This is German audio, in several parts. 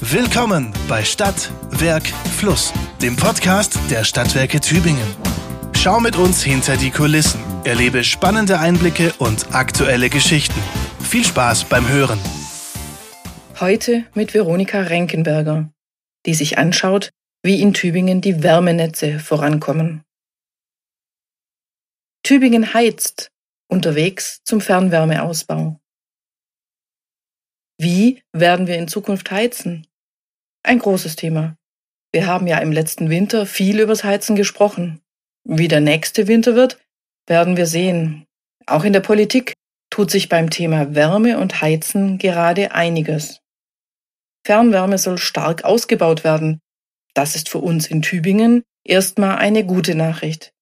Willkommen bei Stadt, Werk, Fluss, dem Podcast der Stadtwerke Tübingen. Schau mit uns hinter die Kulissen, erlebe spannende Einblicke und aktuelle Geschichten. Viel Spaß beim Hören. Heute mit Veronika Renkenberger, die sich anschaut, wie in Tübingen die Wärmenetze vorankommen. Tübingen heizt, unterwegs zum Fernwärmeausbau. Wie werden wir in Zukunft heizen? Ein großes Thema. Wir haben ja im letzten Winter viel übers Heizen gesprochen. Wie der nächste Winter wird, werden wir sehen. Auch in der Politik tut sich beim Thema Wärme und Heizen gerade einiges. Fernwärme soll stark ausgebaut werden. Das ist für uns in Tübingen erstmal eine gute Nachricht.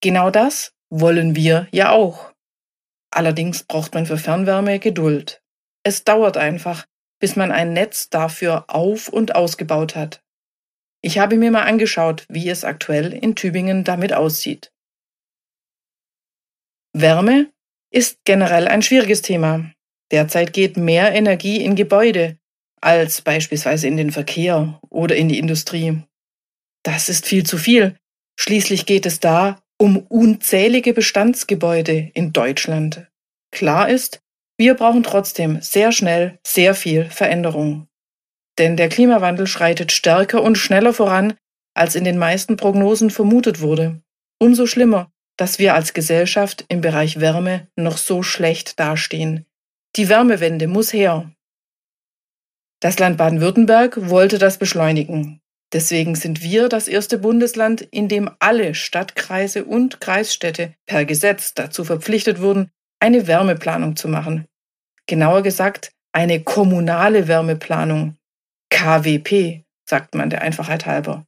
Genau das wollen wir ja auch. Allerdings braucht man für Fernwärme Geduld. Es dauert einfach, bis man ein Netz dafür auf und ausgebaut hat. Ich habe mir mal angeschaut, wie es aktuell in Tübingen damit aussieht. Wärme ist generell ein schwieriges Thema. Derzeit geht mehr Energie in Gebäude als beispielsweise in den Verkehr oder in die Industrie. Das ist viel zu viel. Schließlich geht es da um unzählige Bestandsgebäude in Deutschland. Klar ist, wir brauchen trotzdem sehr schnell sehr viel Veränderung. Denn der Klimawandel schreitet stärker und schneller voran, als in den meisten Prognosen vermutet wurde. Umso schlimmer, dass wir als Gesellschaft im Bereich Wärme noch so schlecht dastehen. Die Wärmewende muss her. Das Land Baden-Württemberg wollte das beschleunigen. Deswegen sind wir das erste Bundesland, in dem alle Stadtkreise und Kreisstädte per Gesetz dazu verpflichtet wurden, eine Wärmeplanung zu machen genauer gesagt eine kommunale Wärmeplanung, KWP, sagt man der Einfachheit halber.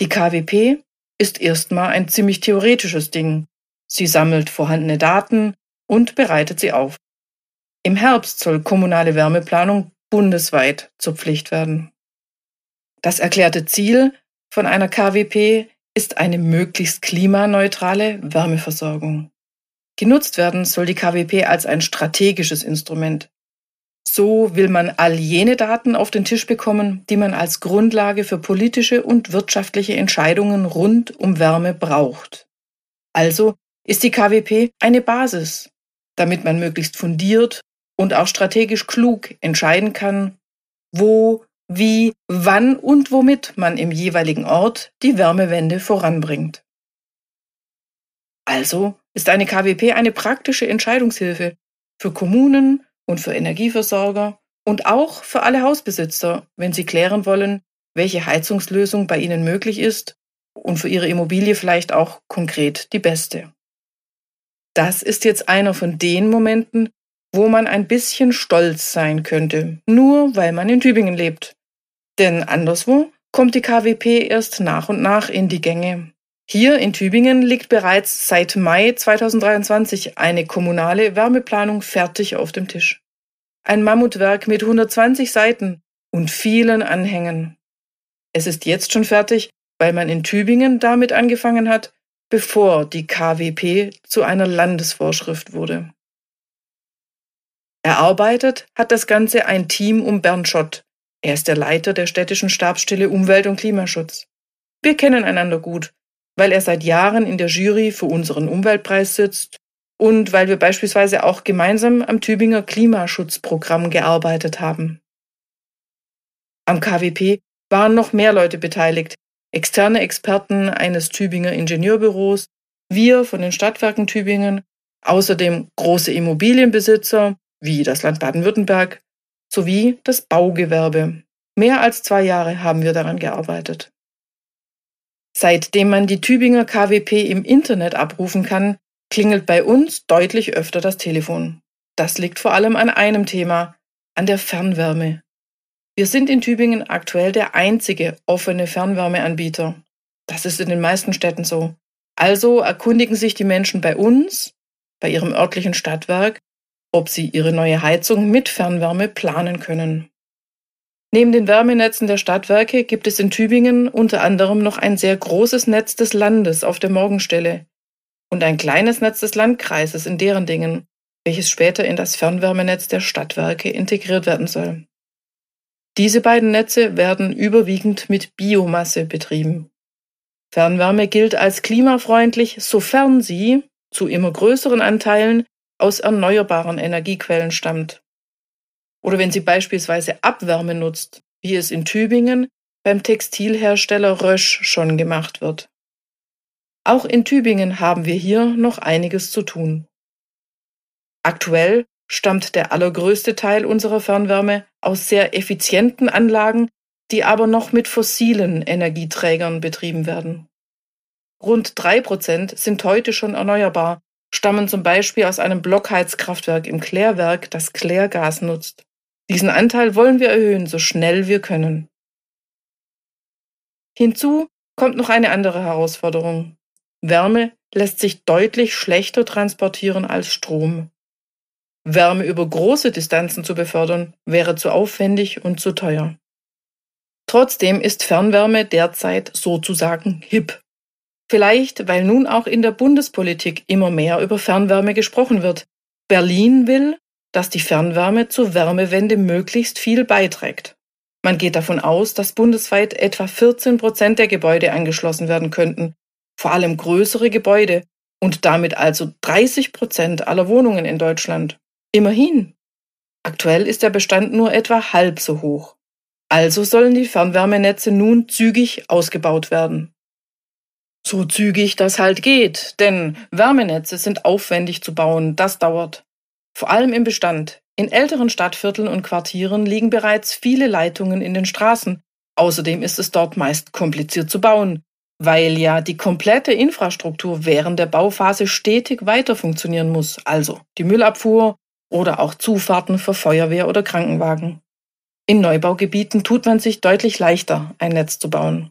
Die KWP ist erstmal ein ziemlich theoretisches Ding. Sie sammelt vorhandene Daten und bereitet sie auf. Im Herbst soll kommunale Wärmeplanung bundesweit zur Pflicht werden. Das erklärte Ziel von einer KWP ist eine möglichst klimaneutrale Wärmeversorgung. Genutzt werden soll die KWP als ein strategisches Instrument. So will man all jene Daten auf den Tisch bekommen, die man als Grundlage für politische und wirtschaftliche Entscheidungen rund um Wärme braucht. Also ist die KWP eine Basis, damit man möglichst fundiert und auch strategisch klug entscheiden kann, wo, wie, wann und womit man im jeweiligen Ort die Wärmewende voranbringt. Also ist eine KWP eine praktische Entscheidungshilfe für Kommunen und für Energieversorger und auch für alle Hausbesitzer, wenn sie klären wollen, welche Heizungslösung bei ihnen möglich ist und für ihre Immobilie vielleicht auch konkret die beste. Das ist jetzt einer von den Momenten, wo man ein bisschen stolz sein könnte, nur weil man in Tübingen lebt. Denn anderswo kommt die KWP erst nach und nach in die Gänge. Hier in Tübingen liegt bereits seit Mai 2023 eine kommunale Wärmeplanung fertig auf dem Tisch. Ein Mammutwerk mit 120 Seiten und vielen Anhängen. Es ist jetzt schon fertig, weil man in Tübingen damit angefangen hat, bevor die KWP zu einer Landesvorschrift wurde. Erarbeitet hat das Ganze ein Team um Bernd Schott. Er ist der Leiter der städtischen Stabsstelle Umwelt- und Klimaschutz. Wir kennen einander gut weil er seit Jahren in der Jury für unseren Umweltpreis sitzt und weil wir beispielsweise auch gemeinsam am Tübinger Klimaschutzprogramm gearbeitet haben. Am KWP waren noch mehr Leute beteiligt, externe Experten eines Tübinger Ingenieurbüros, wir von den Stadtwerken Tübingen, außerdem große Immobilienbesitzer wie das Land Baden-Württemberg sowie das Baugewerbe. Mehr als zwei Jahre haben wir daran gearbeitet. Seitdem man die Tübinger KWP im Internet abrufen kann, klingelt bei uns deutlich öfter das Telefon. Das liegt vor allem an einem Thema, an der Fernwärme. Wir sind in Tübingen aktuell der einzige offene Fernwärmeanbieter. Das ist in den meisten Städten so. Also erkundigen sich die Menschen bei uns, bei ihrem örtlichen Stadtwerk, ob sie ihre neue Heizung mit Fernwärme planen können. Neben den Wärmenetzen der Stadtwerke gibt es in Tübingen unter anderem noch ein sehr großes Netz des Landes auf der Morgenstelle und ein kleines Netz des Landkreises in deren Dingen, welches später in das Fernwärmenetz der Stadtwerke integriert werden soll. Diese beiden Netze werden überwiegend mit Biomasse betrieben. Fernwärme gilt als klimafreundlich, sofern sie zu immer größeren Anteilen aus erneuerbaren Energiequellen stammt. Oder wenn sie beispielsweise Abwärme nutzt, wie es in Tübingen beim Textilhersteller Rösch schon gemacht wird. Auch in Tübingen haben wir hier noch einiges zu tun. Aktuell stammt der allergrößte Teil unserer Fernwärme aus sehr effizienten Anlagen, die aber noch mit fossilen Energieträgern betrieben werden. Rund drei Prozent sind heute schon erneuerbar, stammen zum Beispiel aus einem Blockheizkraftwerk im Klärwerk, das Klärgas nutzt. Diesen Anteil wollen wir erhöhen, so schnell wir können. Hinzu kommt noch eine andere Herausforderung. Wärme lässt sich deutlich schlechter transportieren als Strom. Wärme über große Distanzen zu befördern, wäre zu aufwendig und zu teuer. Trotzdem ist Fernwärme derzeit sozusagen hip. Vielleicht, weil nun auch in der Bundespolitik immer mehr über Fernwärme gesprochen wird. Berlin will, dass die Fernwärme zur Wärmewende möglichst viel beiträgt. Man geht davon aus, dass bundesweit etwa 14 Prozent der Gebäude angeschlossen werden könnten, vor allem größere Gebäude und damit also 30 Prozent aller Wohnungen in Deutschland. Immerhin. Aktuell ist der Bestand nur etwa halb so hoch. Also sollen die Fernwärmenetze nun zügig ausgebaut werden. So zügig das halt geht, denn Wärmenetze sind aufwendig zu bauen, das dauert. Vor allem im Bestand. In älteren Stadtvierteln und Quartieren liegen bereits viele Leitungen in den Straßen. Außerdem ist es dort meist kompliziert zu bauen, weil ja die komplette Infrastruktur während der Bauphase stetig weiter funktionieren muss, also die Müllabfuhr, oder auch Zufahrten für Feuerwehr oder Krankenwagen. In Neubaugebieten tut man sich deutlich leichter, ein Netz zu bauen.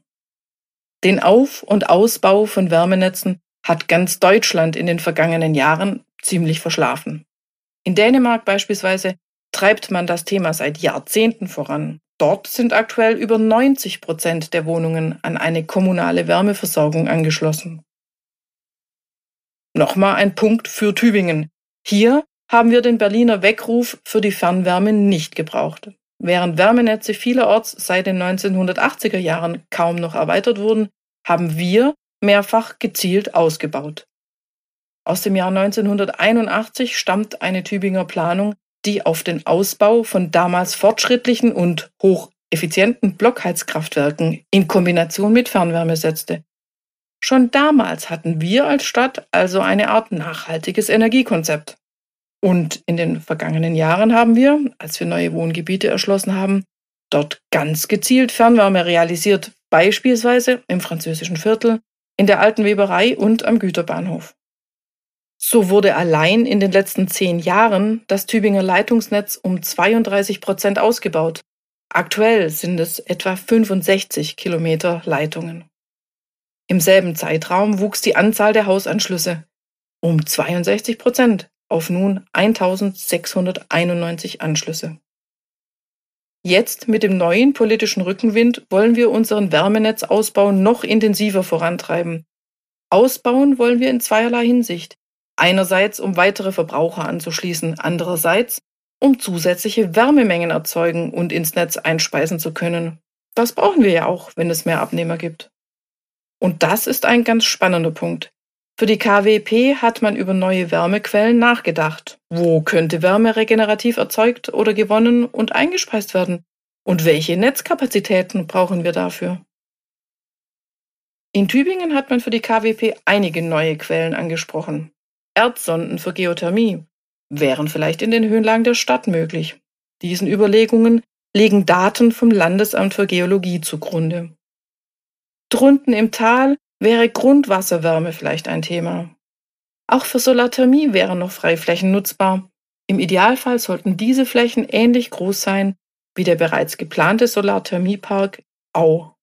Den Auf- und Ausbau von Wärmenetzen hat ganz Deutschland in den vergangenen Jahren ziemlich verschlafen. In Dänemark beispielsweise treibt man das Thema seit Jahrzehnten voran. Dort sind aktuell über 90 Prozent der Wohnungen an eine kommunale Wärmeversorgung angeschlossen. Nochmal ein Punkt für Tübingen. Hier haben wir den Berliner Weckruf für die Fernwärme nicht gebraucht. Während Wärmenetze vielerorts seit den 1980er Jahren kaum noch erweitert wurden, haben wir mehrfach gezielt ausgebaut. Aus dem Jahr 1981 stammt eine Tübinger Planung, die auf den Ausbau von damals fortschrittlichen und hocheffizienten Blockheizkraftwerken in Kombination mit Fernwärme setzte. Schon damals hatten wir als Stadt also eine Art nachhaltiges Energiekonzept. Und in den vergangenen Jahren haben wir, als wir neue Wohngebiete erschlossen haben, dort ganz gezielt Fernwärme realisiert, beispielsweise im französischen Viertel, in der alten Weberei und am Güterbahnhof. So wurde allein in den letzten zehn Jahren das Tübinger Leitungsnetz um 32 Prozent ausgebaut. Aktuell sind es etwa 65 Kilometer Leitungen. Im selben Zeitraum wuchs die Anzahl der Hausanschlüsse um 62 Prozent auf nun 1691 Anschlüsse. Jetzt mit dem neuen politischen Rückenwind wollen wir unseren Wärmenetzausbau noch intensiver vorantreiben. Ausbauen wollen wir in zweierlei Hinsicht. Einerseits, um weitere Verbraucher anzuschließen, andererseits, um zusätzliche Wärmemengen erzeugen und ins Netz einspeisen zu können. Das brauchen wir ja auch, wenn es mehr Abnehmer gibt. Und das ist ein ganz spannender Punkt. Für die KWP hat man über neue Wärmequellen nachgedacht. Wo könnte Wärme regenerativ erzeugt oder gewonnen und eingespeist werden? Und welche Netzkapazitäten brauchen wir dafür? In Tübingen hat man für die KWP einige neue Quellen angesprochen. Erdsonden für Geothermie wären vielleicht in den Höhenlagen der Stadt möglich. Diesen Überlegungen liegen Daten vom Landesamt für Geologie zugrunde. Drunten im Tal wäre Grundwasserwärme vielleicht ein Thema. Auch für Solarthermie wären noch Freiflächen nutzbar. Im Idealfall sollten diese Flächen ähnlich groß sein wie der bereits geplante Solarthermiepark Au.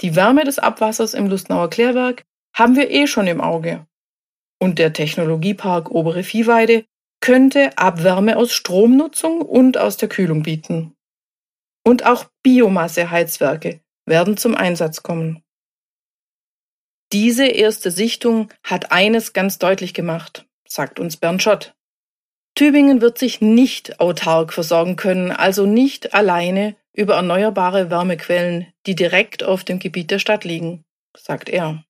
Die Wärme des Abwassers im Lustnauer Klärwerk haben wir eh schon im Auge. Und der Technologiepark Obere Viehweide könnte Abwärme aus Stromnutzung und aus der Kühlung bieten. Und auch Biomasseheizwerke werden zum Einsatz kommen. Diese erste Sichtung hat eines ganz deutlich gemacht, sagt uns Bernd Schott. Tübingen wird sich nicht autark versorgen können, also nicht alleine über erneuerbare Wärmequellen, die direkt auf dem Gebiet der Stadt liegen, sagt er.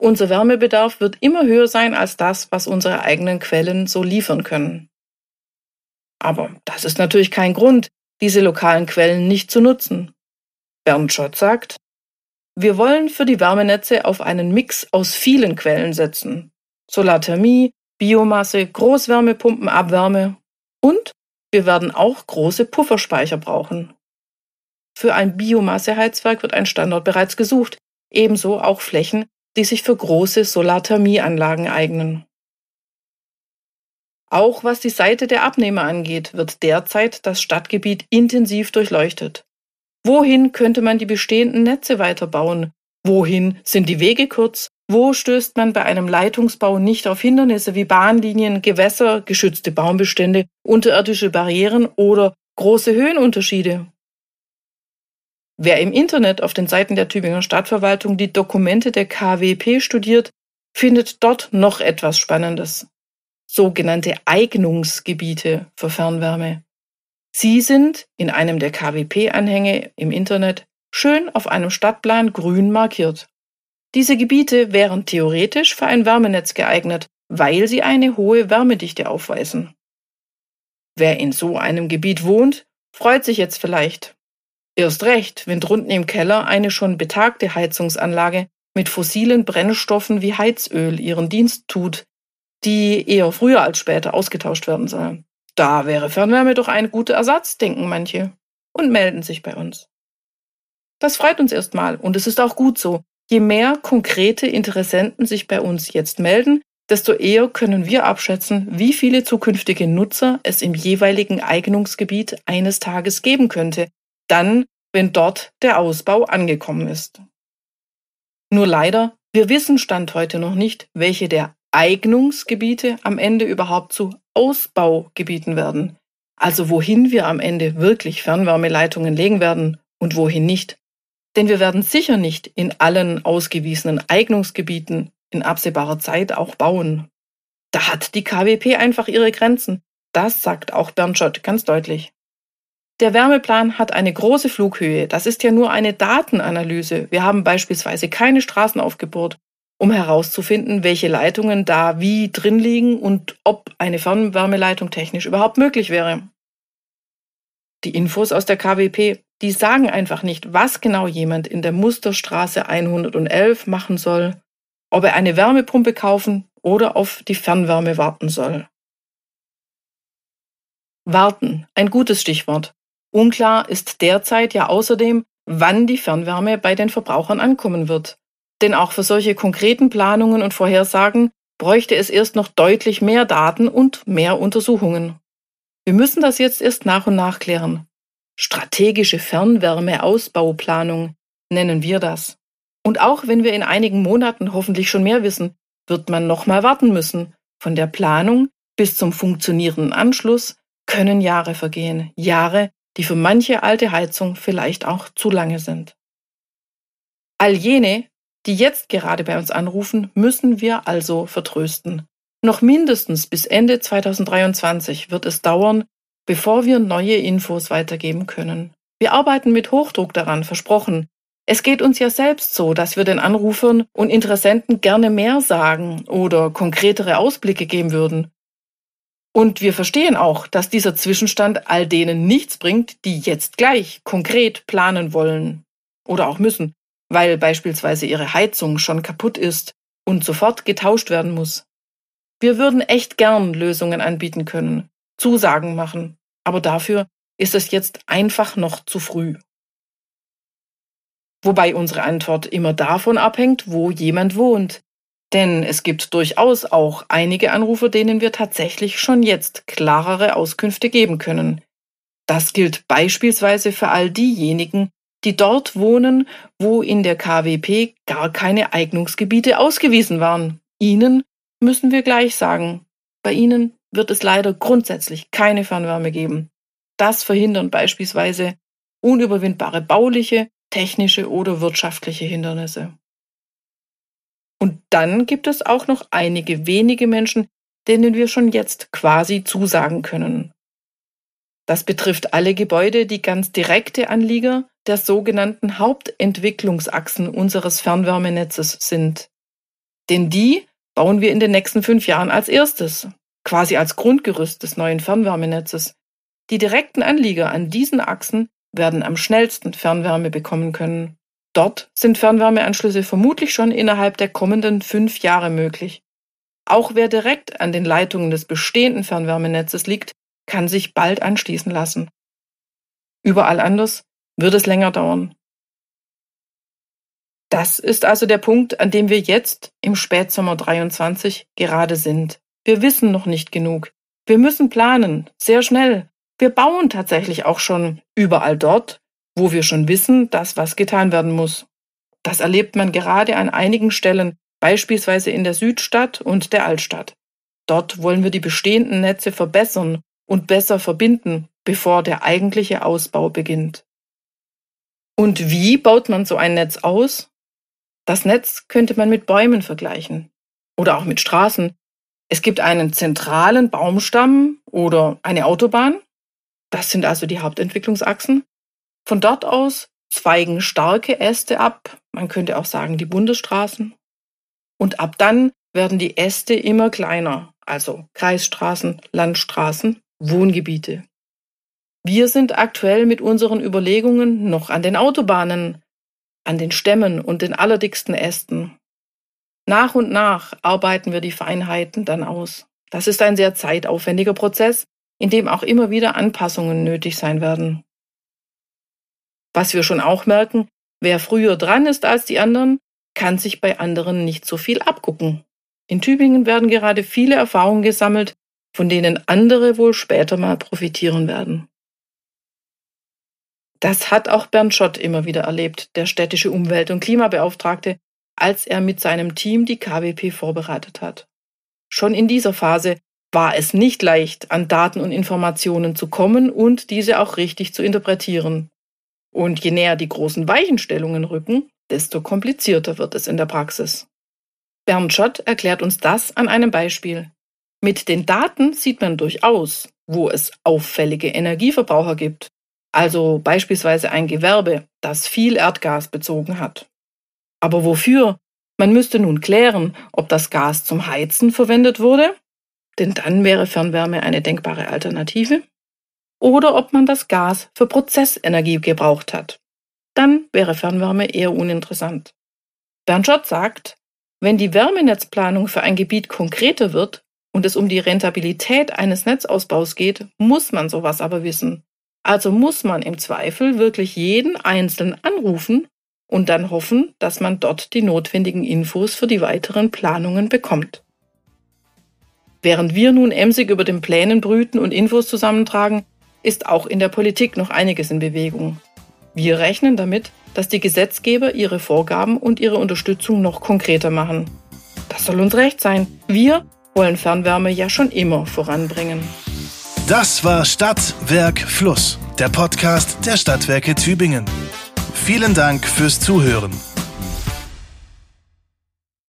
Unser Wärmebedarf wird immer höher sein als das, was unsere eigenen Quellen so liefern können. Aber das ist natürlich kein Grund, diese lokalen Quellen nicht zu nutzen. Bernd Schott sagt, wir wollen für die Wärmenetze auf einen Mix aus vielen Quellen setzen. Solarthermie, Biomasse, Großwärmepumpen, Abwärme und wir werden auch große Pufferspeicher brauchen. Für ein Biomasseheizwerk wird ein Standort bereits gesucht, ebenso auch Flächen, die sich für große Solarthermieanlagen eignen. Auch was die Seite der Abnehmer angeht, wird derzeit das Stadtgebiet intensiv durchleuchtet. Wohin könnte man die bestehenden Netze weiterbauen? Wohin sind die Wege kurz? Wo stößt man bei einem Leitungsbau nicht auf Hindernisse wie Bahnlinien, Gewässer, geschützte Baumbestände, unterirdische Barrieren oder große Höhenunterschiede? Wer im Internet auf den Seiten der Tübinger Stadtverwaltung die Dokumente der KWP studiert, findet dort noch etwas Spannendes. Sogenannte Eignungsgebiete für Fernwärme. Sie sind in einem der KWP-Anhänge im Internet schön auf einem Stadtplan grün markiert. Diese Gebiete wären theoretisch für ein Wärmenetz geeignet, weil sie eine hohe Wärmedichte aufweisen. Wer in so einem Gebiet wohnt, freut sich jetzt vielleicht, Erst recht, wenn drunten im Keller eine schon betagte Heizungsanlage mit fossilen Brennstoffen wie Heizöl ihren Dienst tut, die eher früher als später ausgetauscht werden soll. Da wäre Fernwärme doch ein guter Ersatz, denken manche und melden sich bei uns. Das freut uns erstmal und es ist auch gut so. Je mehr konkrete Interessenten sich bei uns jetzt melden, desto eher können wir abschätzen, wie viele zukünftige Nutzer es im jeweiligen Eignungsgebiet eines Tages geben könnte, dann, wenn dort der Ausbau angekommen ist. Nur leider, wir wissen Stand heute noch nicht, welche der Eignungsgebiete am Ende überhaupt zu Ausbaugebieten werden. Also wohin wir am Ende wirklich Fernwärmeleitungen legen werden und wohin nicht. Denn wir werden sicher nicht in allen ausgewiesenen Eignungsgebieten in absehbarer Zeit auch bauen. Da hat die KWP einfach ihre Grenzen. Das sagt auch Bernd Schott ganz deutlich. Der Wärmeplan hat eine große Flughöhe. Das ist ja nur eine Datenanalyse. Wir haben beispielsweise keine Straßen aufgebohrt, um herauszufinden, welche Leitungen da wie drin liegen und ob eine Fernwärmeleitung technisch überhaupt möglich wäre. Die Infos aus der KWP, die sagen einfach nicht, was genau jemand in der Musterstraße 111 machen soll, ob er eine Wärmepumpe kaufen oder auf die Fernwärme warten soll. Warten, ein gutes Stichwort. Unklar ist derzeit ja außerdem, wann die Fernwärme bei den Verbrauchern ankommen wird. Denn auch für solche konkreten Planungen und Vorhersagen bräuchte es erst noch deutlich mehr Daten und mehr Untersuchungen. Wir müssen das jetzt erst nach und nach klären. Strategische Fernwärmeausbauplanung nennen wir das. Und auch wenn wir in einigen Monaten hoffentlich schon mehr wissen, wird man nochmal warten müssen. Von der Planung bis zum funktionierenden Anschluss können Jahre vergehen. Jahre, die für manche alte Heizung vielleicht auch zu lange sind. All jene, die jetzt gerade bei uns anrufen, müssen wir also vertrösten. Noch mindestens bis Ende 2023 wird es dauern, bevor wir neue Infos weitergeben können. Wir arbeiten mit Hochdruck daran, versprochen. Es geht uns ja selbst so, dass wir den Anrufern und Interessenten gerne mehr sagen oder konkretere Ausblicke geben würden. Und wir verstehen auch, dass dieser Zwischenstand all denen nichts bringt, die jetzt gleich konkret planen wollen oder auch müssen, weil beispielsweise ihre Heizung schon kaputt ist und sofort getauscht werden muss. Wir würden echt gern Lösungen anbieten können, Zusagen machen, aber dafür ist es jetzt einfach noch zu früh. Wobei unsere Antwort immer davon abhängt, wo jemand wohnt. Denn es gibt durchaus auch einige Anrufer, denen wir tatsächlich schon jetzt klarere Auskünfte geben können. Das gilt beispielsweise für all diejenigen, die dort wohnen, wo in der KWP gar keine Eignungsgebiete ausgewiesen waren. Ihnen müssen wir gleich sagen, bei Ihnen wird es leider grundsätzlich keine Fernwärme geben. Das verhindern beispielsweise unüberwindbare bauliche, technische oder wirtschaftliche Hindernisse. Und dann gibt es auch noch einige wenige Menschen, denen wir schon jetzt quasi zusagen können. Das betrifft alle Gebäude, die ganz direkte Anlieger der sogenannten Hauptentwicklungsachsen unseres Fernwärmenetzes sind. Denn die bauen wir in den nächsten fünf Jahren als erstes, quasi als Grundgerüst des neuen Fernwärmenetzes. Die direkten Anlieger an diesen Achsen werden am schnellsten Fernwärme bekommen können. Dort sind Fernwärmeanschlüsse vermutlich schon innerhalb der kommenden fünf Jahre möglich. Auch wer direkt an den Leitungen des bestehenden Fernwärmenetzes liegt, kann sich bald anschließen lassen. Überall anders wird es länger dauern. Das ist also der Punkt, an dem wir jetzt im Spätsommer 23 gerade sind. Wir wissen noch nicht genug. Wir müssen planen, sehr schnell. Wir bauen tatsächlich auch schon überall dort, wo wir schon wissen, dass was getan werden muss. Das erlebt man gerade an einigen Stellen, beispielsweise in der Südstadt und der Altstadt. Dort wollen wir die bestehenden Netze verbessern und besser verbinden, bevor der eigentliche Ausbau beginnt. Und wie baut man so ein Netz aus? Das Netz könnte man mit Bäumen vergleichen oder auch mit Straßen. Es gibt einen zentralen Baumstamm oder eine Autobahn. Das sind also die Hauptentwicklungsachsen. Von dort aus zweigen starke Äste ab, man könnte auch sagen die Bundesstraßen. Und ab dann werden die Äste immer kleiner, also Kreisstraßen, Landstraßen, Wohngebiete. Wir sind aktuell mit unseren Überlegungen noch an den Autobahnen, an den Stämmen und den allerdicksten Ästen. Nach und nach arbeiten wir die Feinheiten dann aus. Das ist ein sehr zeitaufwendiger Prozess, in dem auch immer wieder Anpassungen nötig sein werden. Was wir schon auch merken, wer früher dran ist als die anderen, kann sich bei anderen nicht so viel abgucken. In Tübingen werden gerade viele Erfahrungen gesammelt, von denen andere wohl später mal profitieren werden. Das hat auch Bernd Schott immer wieder erlebt, der städtische Umwelt- und Klimabeauftragte, als er mit seinem Team die KWP vorbereitet hat. Schon in dieser Phase war es nicht leicht, an Daten und Informationen zu kommen und diese auch richtig zu interpretieren. Und je näher die großen Weichenstellungen rücken, desto komplizierter wird es in der Praxis. Bernd Schott erklärt uns das an einem Beispiel. Mit den Daten sieht man durchaus, wo es auffällige Energieverbraucher gibt, also beispielsweise ein Gewerbe, das viel Erdgas bezogen hat. Aber wofür? Man müsste nun klären, ob das Gas zum Heizen verwendet wurde, denn dann wäre Fernwärme eine denkbare Alternative, oder ob man das Gas für Prozessenergie gebraucht hat. Dann wäre Fernwärme eher uninteressant. Bernd Schott sagt, wenn die Wärmenetzplanung für ein Gebiet konkreter wird und es um die Rentabilität eines Netzausbaus geht, muss man sowas aber wissen. Also muss man im Zweifel wirklich jeden Einzelnen anrufen und dann hoffen, dass man dort die notwendigen Infos für die weiteren Planungen bekommt. Während wir nun emsig über den Plänen brüten und Infos zusammentragen, ist auch in der Politik noch einiges in Bewegung. Wir rechnen damit, dass die Gesetzgeber ihre Vorgaben und ihre Unterstützung noch konkreter machen. Das soll uns recht sein. Wir wollen Fernwärme ja schon immer voranbringen. Das war Stadt, Werk, Fluss, der Podcast der Stadtwerke Tübingen. Vielen Dank fürs Zuhören.